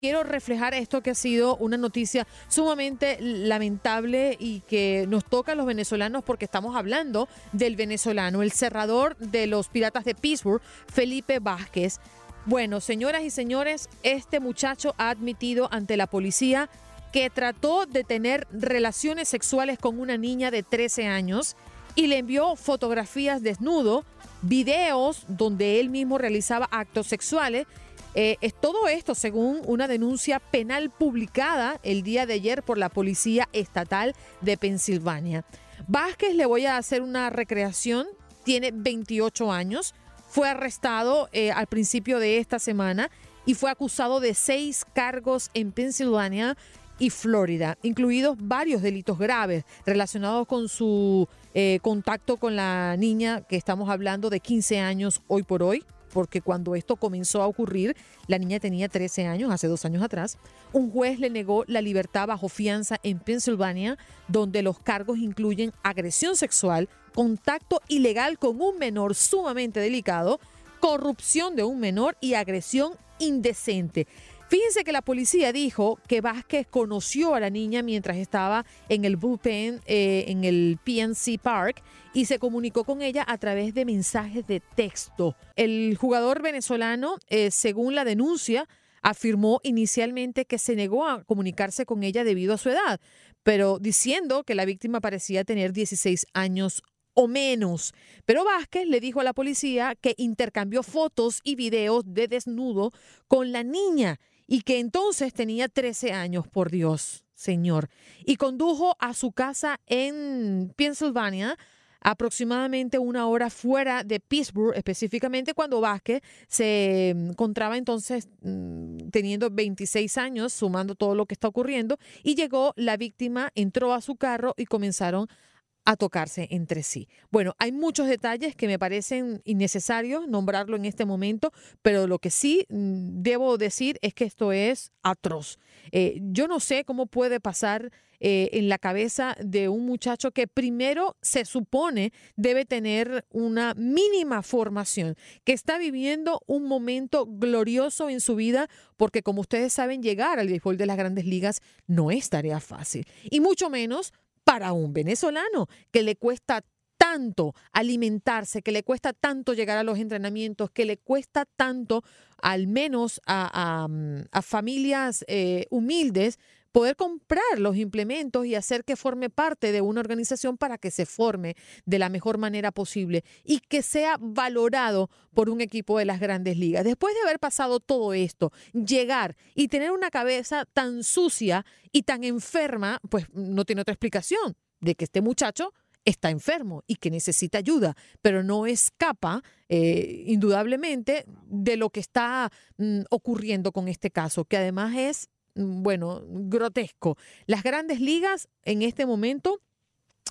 Quiero reflejar esto que ha sido una noticia sumamente lamentable y que nos toca a los venezolanos porque estamos hablando del venezolano, el cerrador de los Piratas de Pittsburgh, Felipe Vázquez. Bueno, señoras y señores, este muchacho ha admitido ante la policía que trató de tener relaciones sexuales con una niña de 13 años y le envió fotografías desnudo, videos donde él mismo realizaba actos sexuales eh, es todo esto según una denuncia penal publicada el día de ayer por la Policía Estatal de Pensilvania. Vázquez, le voy a hacer una recreación, tiene 28 años, fue arrestado eh, al principio de esta semana y fue acusado de seis cargos en Pensilvania y Florida, incluidos varios delitos graves relacionados con su eh, contacto con la niña que estamos hablando de 15 años hoy por hoy porque cuando esto comenzó a ocurrir, la niña tenía 13 años, hace dos años atrás. Un juez le negó la libertad bajo fianza en Pensilvania, donde los cargos incluyen agresión sexual, contacto ilegal con un menor sumamente delicado, corrupción de un menor y agresión indecente. Fíjense que la policía dijo que Vázquez conoció a la niña mientras estaba en el bullpen, eh, en el PNC Park, y se comunicó con ella a través de mensajes de texto. El jugador venezolano, eh, según la denuncia, afirmó inicialmente que se negó a comunicarse con ella debido a su edad, pero diciendo que la víctima parecía tener 16 años o menos. Pero Vázquez le dijo a la policía que intercambió fotos y videos de desnudo con la niña y que entonces tenía 13 años, por Dios, señor, y condujo a su casa en Pensilvania aproximadamente una hora fuera de Pittsburgh, específicamente cuando Vázquez se encontraba entonces mm, teniendo 26 años, sumando todo lo que está ocurriendo, y llegó la víctima, entró a su carro y comenzaron a tocarse entre sí. Bueno, hay muchos detalles que me parecen innecesarios nombrarlo en este momento, pero lo que sí mm, debo decir es que esto es atroz. Eh, yo no sé cómo puede pasar eh, en la cabeza de un muchacho que primero se supone debe tener una mínima formación, que está viviendo un momento glorioso en su vida, porque como ustedes saben, llegar al béisbol de las grandes ligas no es tarea fácil, y mucho menos para un venezolano que le cuesta tanto alimentarse, que le cuesta tanto llegar a los entrenamientos, que le cuesta tanto, al menos a, a, familias eh, humildes, poder comprar los implementos y hacer que forme parte de una organización para que se forme de la mejor manera posible y que sea valorado por un equipo de las grandes ligas. Después de haber pasado todo esto, llegar y tener una cabeza tan sucia y tan enferma, pues no tiene otra explicación de que este muchacho está enfermo y que necesita ayuda, pero no escapa eh, indudablemente de lo que está mm, ocurriendo con este caso, que además es, bueno, grotesco. Las grandes ligas en este momento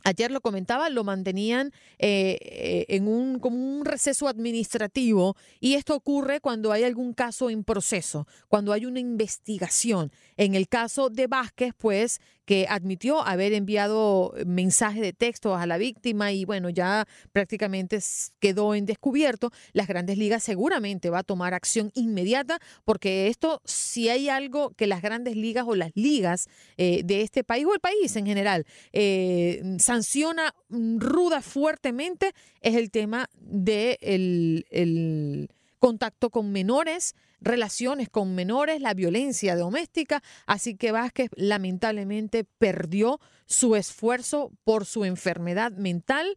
Ayer lo comentaba, lo mantenían eh, eh, en un, como un receso administrativo y esto ocurre cuando hay algún caso en proceso, cuando hay una investigación. En el caso de Vázquez, pues que admitió haber enviado mensajes de texto a la víctima y bueno, ya prácticamente quedó en descubierto. Las grandes ligas seguramente va a tomar acción inmediata porque esto, si hay algo que las grandes ligas o las ligas eh, de este país o el país en general eh, sanciona ruda fuertemente, es el tema de el contacto con menores, relaciones con menores, la violencia doméstica. Así que Vázquez lamentablemente perdió su esfuerzo por su enfermedad mental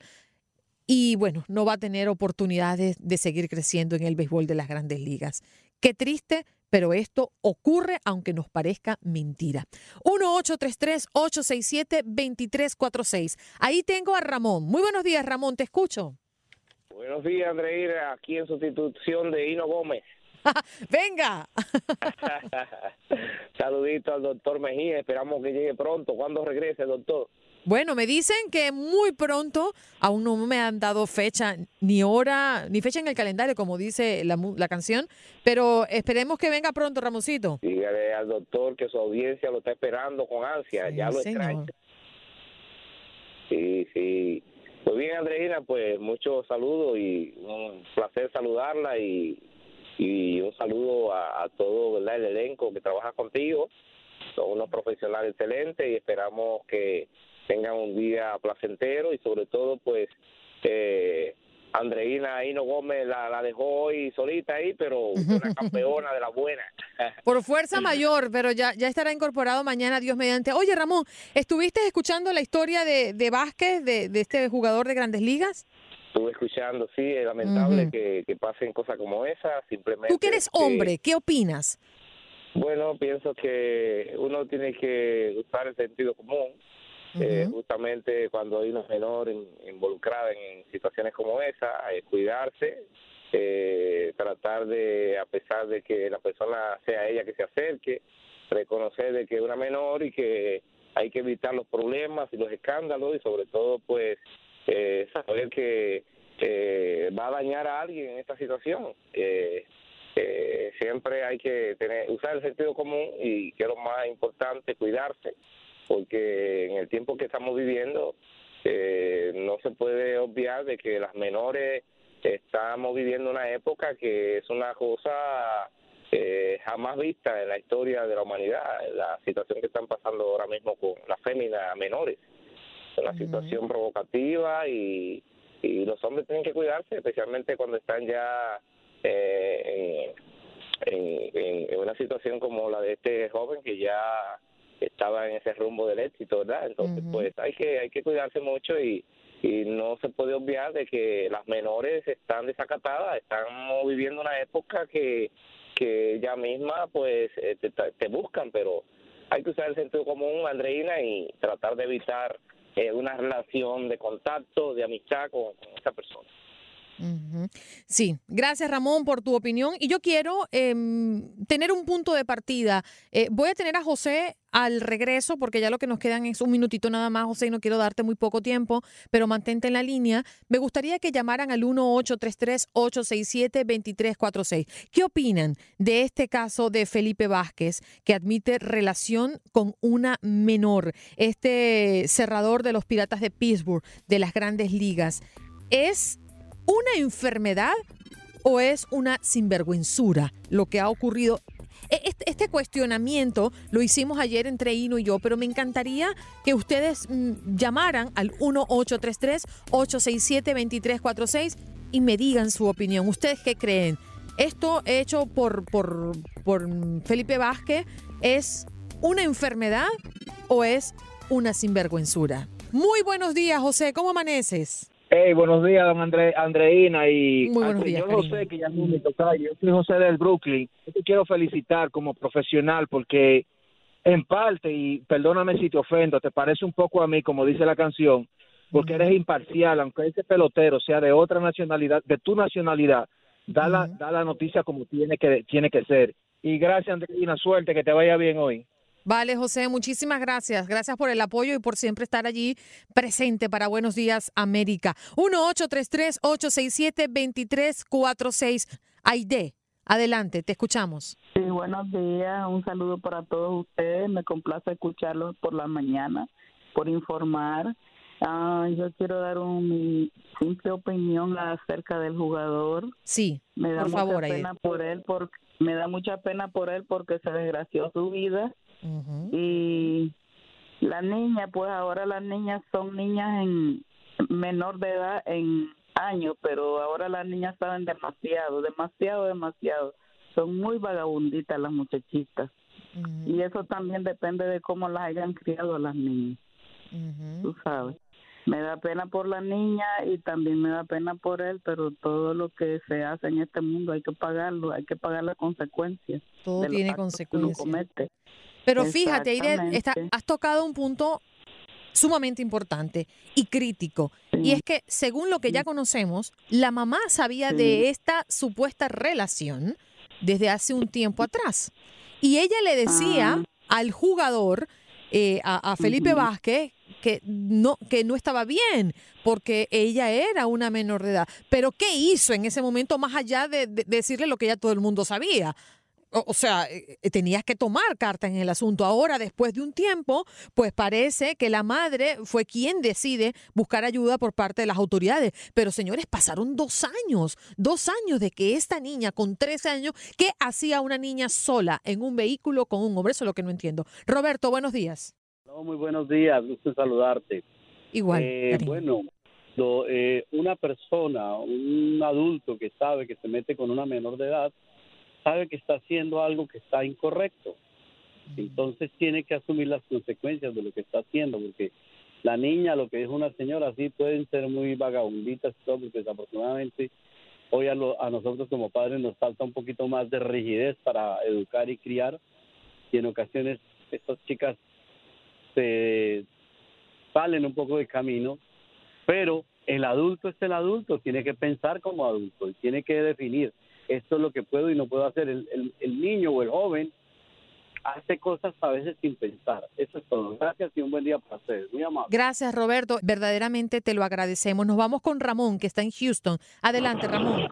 y bueno, no va a tener oportunidades de seguir creciendo en el béisbol de las grandes ligas. Qué triste, pero esto ocurre aunque nos parezca mentira. 1-833-867-2346. Ahí tengo a Ramón. Muy buenos días, Ramón, te escucho. Buenos días, Andreira, aquí en sustitución de Hino Gómez. Venga. Saludito al doctor Mejía, esperamos que llegue pronto. ¿Cuándo regrese, doctor? Bueno, me dicen que muy pronto, aún no me han dado fecha ni hora, ni fecha en el calendario, como dice la, la canción, pero esperemos que venga pronto, Ramoncito. Dígale al doctor que su audiencia lo está esperando con ansia, ya lo extraña. Sí, sí. Pues bien, Andreina, pues muchos saludos y un placer saludarla y, y un saludo a, todo ¿verdad? el elenco que trabaja contigo. Son unos profesionales excelentes y esperamos que tengan un día placentero y sobre todo pues eh, Andreina Hino Gómez la, la dejó hoy solita ahí, pero una campeona de la buena. Por fuerza mayor, pero ya, ya estará incorporado mañana, Dios mediante. Oye, Ramón, ¿estuviste escuchando la historia de, de Vázquez, de, de este jugador de grandes ligas? Estuve escuchando, sí, es lamentable que, que, pasen cosas como esa, simplemente... Tú que eres hombre, ¿qué opinas? Bueno, pienso que uno tiene que usar el sentido común eh, justamente cuando hay una menor involucrada en, situaciones como esa, eh, cuidarse, eh, tratar de, a pesar de que la persona sea ella que se acerque, reconocer de que es una menor y que hay que evitar los problemas y los escándalos y sobre todo pues saber que va a dañar a alguien en esta situación. siempre hay que tener usar el sentido común y que es lo más importante cuidarse porque en el tiempo que estamos viviendo eh, no se puede obviar de que las menores estamos viviendo una época que es una cosa eh, jamás vista en la historia de la humanidad, la situación que están pasando ahora mismo con las féminas menores. Es una situación provocativa y, y los hombres tienen que cuidarse, especialmente cuando están ya eh, en, en, una situación como la de este joven que ya estaba en ese rumbo del éxito, ¿verdad? Entonces, pues hay que hay que cuidarse mucho y, y no se puede obviar de que las menores están desacatadas, estamos viviendo una época que que ya misma pues eh, te, buscan, pero hay que usar el sentido común, Andreina, y tratar de evitar eh, una relación de contacto, de amistad con, esa persona. Sí, gracias Ramón por tu opinión. Y yo quiero em, tener un punto de partida. Eh, voy a tener a José al regreso, porque ya lo que nos quedan es un minutito nada más, José, y no quiero darte muy poco tiempo, pero mantente en la línea. Me gustaría que llamaran al 1-833-867-2346. ¿Qué opinan de este caso de Felipe Vázquez, que admite relación con una menor? Este cerrador de los Piratas de Pittsburgh, de las grandes ligas. ¿Es una enfermedad o es una sinvergüenzura lo que ha ocurrido? E, este cuestionamiento lo hicimos ayer entre Ino y yo, pero me encantaría que ustedes mm, llamaran al 1-833-867-2346 y me digan su opinión. ¿Ustedes qué creen? Esto hecho por, por, por Felipe Vázquez es una enfermedad o es una sinvergüenzura? Muy buenos días, José. ¿Cómo amaneces? Hey, buenos días, don André, Andreina y Muy buenos días, José, que ya no me toca. Yo soy José del Brooklyn. Yo te quiero felicitar como profesional porque, en parte, y perdóname si te ofendo, te parece un poco a mí, como dice la canción, porque eres imparcial, aunque ese pelotero sea de otra nacionalidad, de tu nacionalidad, da, la, da la noticia como tiene que, tiene que ser. Y gracias, Andreina, suerte, que te vaya bien hoy. Vale, José, muchísimas gracias. Gracias por el apoyo y por siempre estar allí presente para Buenos Días América. 1-833-867-2346. Aide, adelante, te escuchamos. Sí, buenos días. Un saludo para todos ustedes. Me complace escucharlos por la mañana, por informar. Ah, yo quiero dar un, mi simple opinión acerca del jugador. Sí, me da por mucha favor, pena por él porque me da mucha pena por él porque se desgració su vida y la niña, pues ahora las niñas son niñas en menor de edad en años, pero ahora las niñas saben demasiado, demasiado, demasiado. Son muy vagabunditas las muchachitas. Y eso también depende de cómo las hayan criado las niñas. Tú sabes. Me da pena por la niña y también me da pena por él, pero todo lo que se hace en este mundo hay que pagarlo, hay que pagar las consecuencias. Todo tiene consecuencias. Pero fíjate, Aide, has tocado un punto sumamente importante y crítico. Y es que, según lo que ya conocemos, la mamá sabía de esta supuesta relación desde hace un tiempo atrás. Y ella le decía Ah. al jugador, eh, a, a Felipe Vázquez, que no, que no estaba bien, porque ella era una menor de edad. Pero ¿qué hizo en ese momento más allá de, de decirle lo que ya todo el mundo sabía? O, o sea, eh, eh, tenías que tomar carta en el asunto. Ahora, después de un tiempo, pues parece que la madre fue quien decide buscar ayuda por parte de las autoridades. Pero señores, pasaron dos años, dos años de que esta niña con 13 años, ¿qué hacía una niña sola en un vehículo con un hombre? Eso es lo que no entiendo. Roberto, buenos días. Hola, muy buenos días, gusto saludarte. Igual. Eh, bueno, lo- eh, una persona, un adulto que sabe que se mete con una menor de edad, sabe que está haciendo algo que está incorrecto. Entonces tiene que asumir las consecuencias de lo que está haciendo, porque la niña, lo que es una señora, sí pueden ser muy vagabunditas todo, porque desafortunadamente hoy a, lo- a nosotros como padres nos falta un poquito más de rigidez para educar y criar, y en ocasiones estas chicas se salen un poco de camino, pero el adulto es el adulto, tiene que pensar como adulto y tiene que definir esto es lo que puedo y no puedo hacer. El, el, niño o el joven hace cosas a veces sin pensar. Eso es todo. Gracias y un buen día para ustedes. Muy amable. Gracias, Roberto. Verdaderamente te lo agradecemos. Nos vamos con Ramón, que está en Houston. Adelante, Ramón.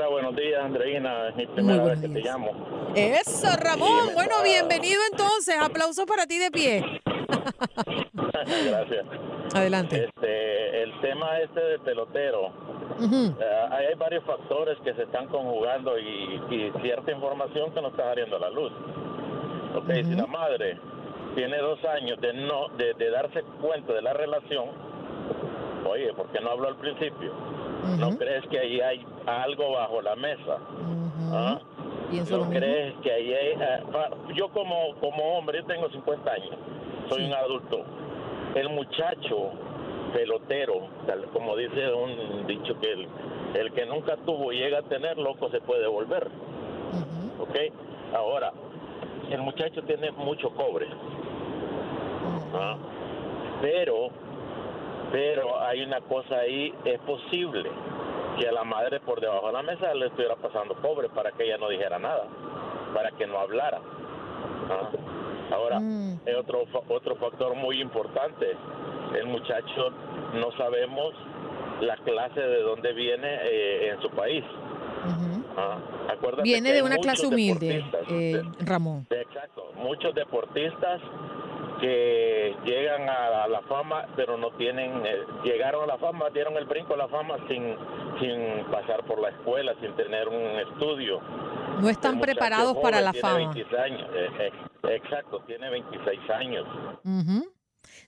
Hola, buenos días, Andreina. Es mi primera vez que te llamo. Eso, Ramón. Bueno, bienvenido entonces. Aplausos para ti de pie. Gracias. Adelante. Este, el tema este del pelotero, Ujú. eh, hay hay varios factores que se están conjugando y, y cierta información que no está saliendo a la luz. Ok, si la madre tiene dos años de no de, de darse cuenta de la relación, oye, ¿por qué no habló al principio? ¿No crees que ahí hay algo bajo la mesa? ¿Ah? Pienso lo ¿No crees que ahí hay... ah, pa- yo como, como hombre, yo tengo 50 años, soy un adulto. El muchacho pelotero, tal como dice un dicho que el, el que nunca tuvo y llega a tener, loco se puede volver. ¿Ok? Ahora, el muchacho tiene mucho cobre. ¿ah? Pero, pero hay una cosa ahí, es posible que a la madre por debajo de la mesa le estuviera pasando cobre para que ella no dijera nada, para que no hablara. ¿ah? Ahora, hay otro, fa- otro factor muy importante, el muchacho no sabemos la clase de dónde viene eh, en su país. Ah, acuérdate Viene que de una clase humilde, eh, Ramón. Exacto, muchos deportistas que llegan a, la fama, pero no tienen, eh, llegaron a la fama, dieron el brinco a la fama sin, sin pasar por la escuela, sin tener un estudio. No están preparados joven para la tiene fama. 26 años, eh, eh, exacto, tiene 26 años. Ujú.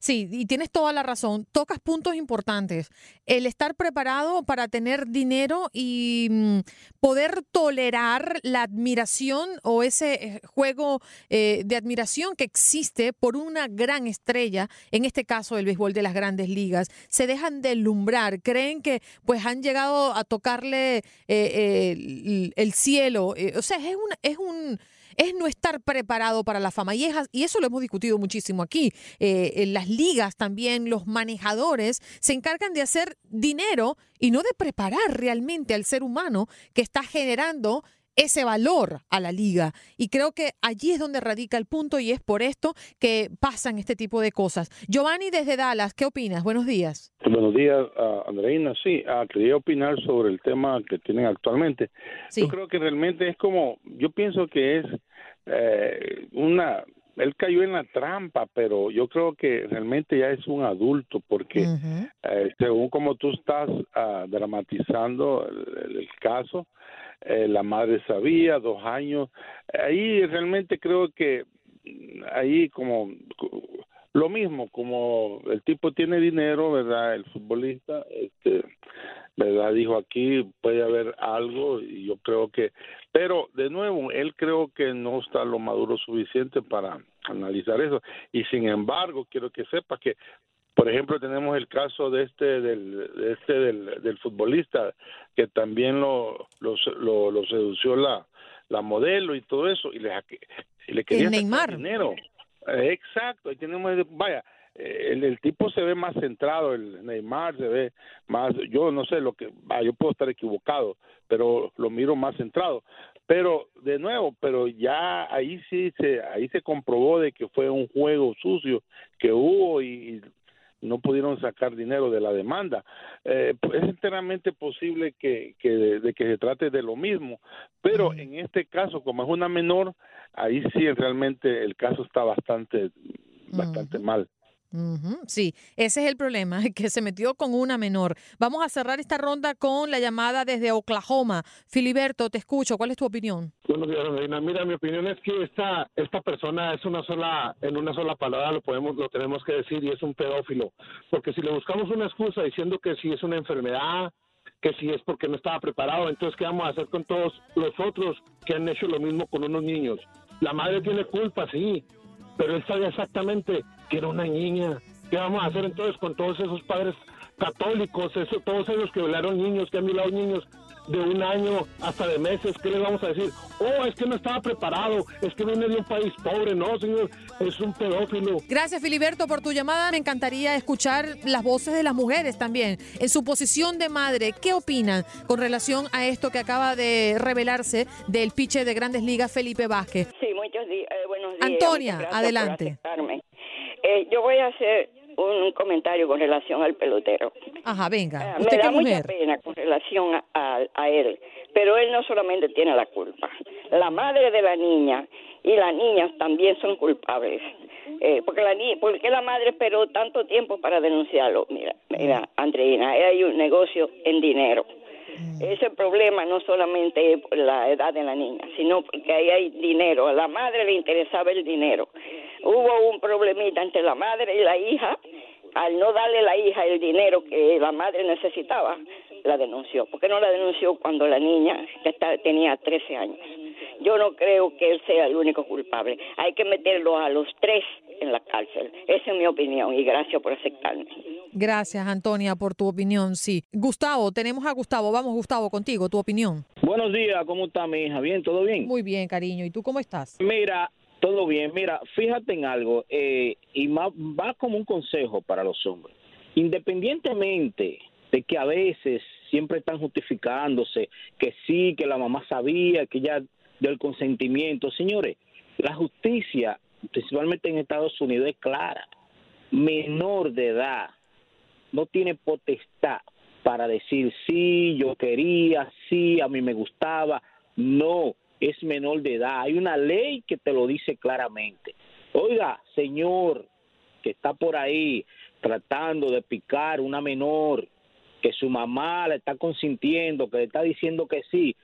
Sí, y tienes toda la razón. Tocas puntos importantes. El estar preparado para tener dinero y mm, poder tolerar la admiración o ese eh, juego eh, de admiración que existe por una gran estrella, en este caso el béisbol de las grandes ligas. Se dejan deslumbrar, creen que pues han llegado a tocarle eh, eh, el, el cielo. Eh, o sea, es un, es un es no estar preparado para la fama. Y, y eso lo hemos discutido muchísimo aquí. Eh, eh, las ligas también, los manejadores, se encargan de hacer dinero y no de preparar realmente al ser humano que está generando ese valor a la liga. Y creo que allí es donde radica el punto y es por esto que pasan este tipo de cosas. Giovanni desde Dallas, ¿qué opinas? Buenos días. Buenos días, uh, Andreina. Sí, uh, quería opinar sobre el tema que tienen actualmente. Yo creo que realmente es como, yo pienso que es eh, una él cayó en la trampa, pero yo creo que realmente ya es un adulto porque eh, según como tú estás uh, dramatizando el, el caso, eh, la madre sabía, dos años, ahí realmente creo que ahí como lo mismo, como el tipo tiene dinero, ¿verdad? El futbolista, este, ¿verdad? Dijo aquí puede haber algo y yo creo que, pero de nuevo, él creo que no está lo maduro suficiente para analizar eso y sin embargo quiero que sepa que por ejemplo, tenemos el caso de este del, de este del, del futbolista que también lo, lo, lo, lo sedució la, la modelo y todo eso y le, y le quería El Neymar. dinero. Exacto, ahí tenemos, vaya, el, el, tipo se ve más centrado, el Neymar se ve más, yo no sé lo que, yo puedo estar equivocado, pero lo miro más centrado. Pero de nuevo, pero ya ahí sí se, ahí se comprobó de que fue un juego sucio que hubo y no pudieron sacar dinero de la demanda. Eh, es enteramente posible que, que de, de, que se trate de lo mismo, pero en este caso, como es una menor, ahí sí realmente el caso está bastante, bastante mal. Sí, ese es el problema, que se metió con una menor. Vamos a cerrar esta ronda con la llamada desde Oklahoma. Filiberto, te escucho. ¿Cuál es tu opinión? Buenos días. Mira, mi opinión es que esta esta persona es una sola, en una sola palabra lo podemos, lo tenemos que decir y es un pedófilo. Porque si le buscamos una excusa diciendo que si es una enfermedad, que si es porque no estaba preparado, entonces qué vamos a hacer con todos los otros que han hecho lo mismo con unos niños. La madre tiene culpa, sí, pero él sabía exactamente que era una niña. ¿Qué vamos a hacer entonces con todos esos padres católicos, eso, todos ellos que violaron niños, que han violado niños de un año hasta de meses? ¿Qué les vamos a decir? Oh, es que no estaba preparado, es que viene de un país pobre, no, señor, es un pedófilo. Gracias, Filiberto, por tu llamada. Me encantaría escuchar las voces de las mujeres también. En su posición de madre, ¿qué opinan con relación a esto que acaba de revelarse del piche de Grandes Ligas, Felipe Vázquez? Sí, muchos días, eh, días. Antonia, adelante. Eh, yo voy a hacer un comentario con relación al pelotero. Ajá, venga. Uh, ¿Usted me da mujer? mucha pena con relación a, a, a, él, pero él no solamente tiene la culpa. La madre de la niña y las niñas también son culpables. Eh, porque la ni porque la madre esperó tanto tiempo para denunciarlo. Mira, mira, Andreina, hay un negocio en dinero. Ese problema no solamente es por la edad de la niña, sino porque ahí hay dinero. A la madre le interesaba el dinero. Hubo un problemita entre la madre y la hija. Al no darle la hija el dinero que la madre necesitaba, la denunció. ¿Por qué no la denunció cuando la niña tenía 13 años? Yo no creo que él sea el único culpable. Hay que meterlo a los tres en la cárcel. Esa es mi opinión y gracias por aceptarme. Gracias, Antonia, por tu opinión. Sí. Gustavo, tenemos a Gustavo. Vamos, Gustavo, contigo, tu opinión. Buenos días, ¿cómo está mi hija? ¿Bien? ¿Todo bien? Muy bien, cariño. ¿Y tú cómo estás? Mira, todo bien. Mira, fíjate en algo, eh, y más, va como un consejo para los hombres. Independientemente de que a veces siempre están justificándose, que sí, que la mamá sabía, que ya dio el consentimiento. Señores, la justicia, principalmente en Estados Unidos, es clara. Menor de edad no tiene potestad para decir sí, yo quería, sí, a mí me gustaba. No, es menor de edad. Hay una ley que te lo dice claramente. Oiga, señor, que está por ahí tratando de picar una menor, que su mamá le está consintiendo, que le está diciendo que sí,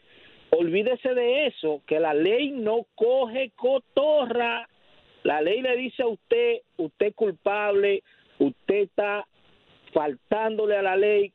olvídese de eso, que la ley no coge cotorra. La ley le dice a usted, usted es culpable, usted está faltándole a la ley,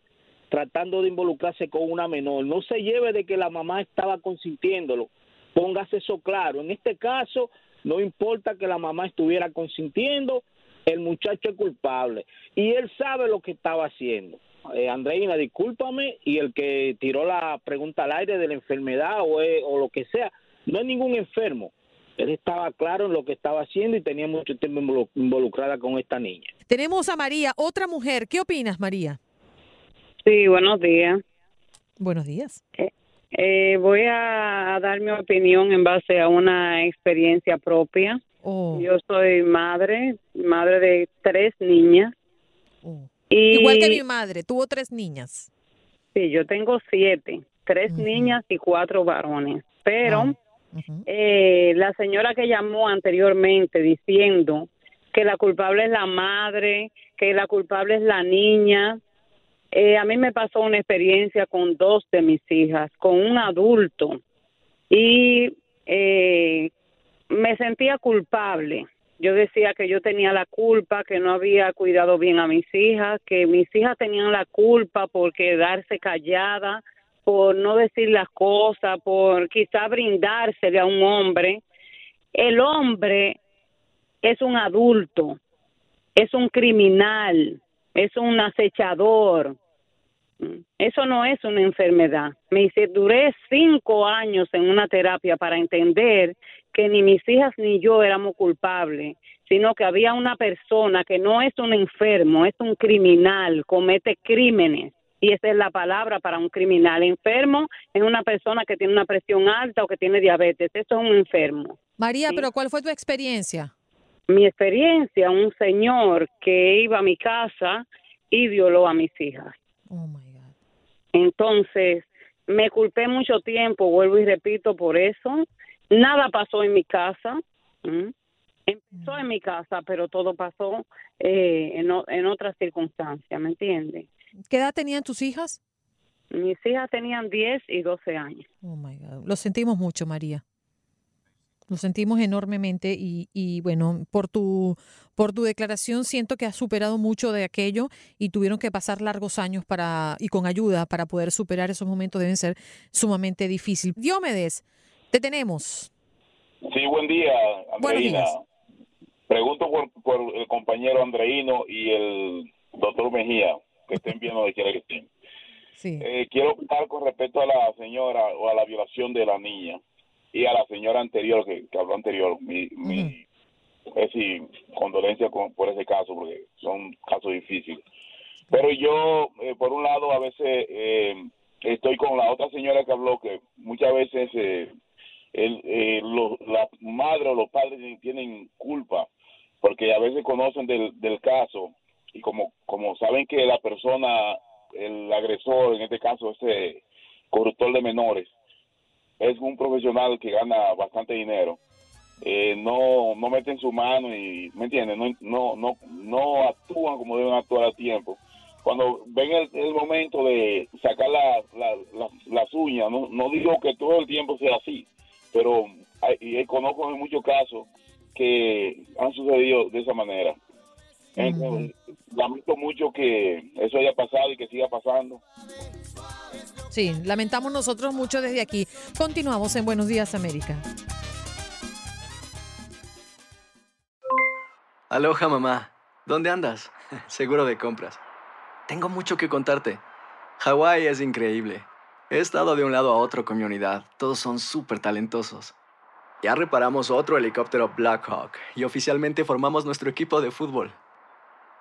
tratando de involucrarse con una menor. No se lleve de que la mamá estaba consintiéndolo. Póngase eso claro. En este caso, no importa que la mamá estuviera consintiendo, el muchacho es culpable y él sabe lo que estaba haciendo. Eh, Andreina, discúlpame, y el que tiró la pregunta al aire de la enfermedad o, es, o lo que sea, no es ningún enfermo. Él estaba claro en lo que estaba haciendo y tenía mucho tiempo involucrada con esta niña. Tenemos a María, otra mujer. ¿Qué opinas, María? Sí, buenos días. Buenos días. Eh, eh, voy a dar mi opinión en base a una experiencia propia. Oh. Yo soy madre, madre de tres niñas. Oh. Y, Igual que mi madre, tuvo tres niñas. Sí, yo tengo siete, tres niñas y cuatro varones. Pero eh, la señora que llamó anteriormente diciendo que la culpable es la madre, que la culpable es la niña, eh, a mí me pasó una experiencia con dos de mis hijas, con un adulto, y eh, me sentía culpable. Yo decía que yo tenía la culpa, que no había cuidado bien a mis hijas, que mis hijas tenían la culpa por quedarse callada, por no decir las cosas, por quizá brindársele a un hombre. El hombre es un adulto, es un criminal, es un acechador. Eso no es una enfermedad. Me dice, duré cinco años en una terapia para entender que ni mis hijas ni yo éramos culpables, sino que había una persona que no es un enfermo, es un criminal, comete crímenes. Y esa es la palabra para un criminal. Enfermo es una persona que tiene una presión alta o que tiene diabetes. Eso es un enfermo. María, pero ¿cuál fue tu experiencia? Mi experiencia, un señor que iba a mi casa y violó a mis hijas. Oh my God. Entonces, me culpé mucho tiempo, vuelvo y repito por eso. Nada pasó en mi casa. Empezó en mi casa, pero todo pasó eh, en, en otras circunstancias, ¿me entiendes? ¿Qué edad tenían tus hijas? Mis hijas tenían 10 y 12 años. Oh my God. Lo sentimos mucho, María. Lo sentimos enormemente y, y bueno, por tu, por tu declaración siento que has superado mucho de aquello y tuvieron que pasar largos años para, y con ayuda para poder superar esos momentos deben ser sumamente difíciles. Diomedes, te tenemos. Sí, buen día, Buenos Andreina. días. Pregunto por, por el compañero Andreino y el doctor Mejía, que estén bien donde quiera que estén. Sí. Eh, quiero opinar con respecto a la señora o a la violación de la niña y a la señora anterior que, que habló anterior. Mi, mi es decir, condolencia con, por ese caso, porque son casos difíciles. Pero yo, eh, por un lado, a veces eh, estoy con la otra señora que habló, que muchas veces eh, el, eh, los- la madre o los padres tienen- tienen culpa, porque a veces conocen del, del caso y como, como saben que la persona, el agresor, en este caso, ese corruptor de menores, es un profesional que gana bastante dinero, eh, no no meten su mano y me entienden no no no actúan como deben actuar a tiempo. Cuando ven el, momento de sacar la, la- la- las uñas no, no digo que todo el tiempo sea así pero hay, conozco en muchos casos que han sucedido de esa manera Entonces, lamento mucho que eso haya pasado y que siga pasando Sí, lamentamos nosotros mucho desde aquí. Continuamos en Buenos Días América. Aloha, mamá. ¿Dónde andas? Seguro de compras. Tengo mucho que contarte. Hawái es increíble. He estado de un lado a otro con mi unidad. Todos son súper talentosos. Ya reparamos otro helicóptero Blackhawk y oficialmente formamos nuestro equipo de fútbol.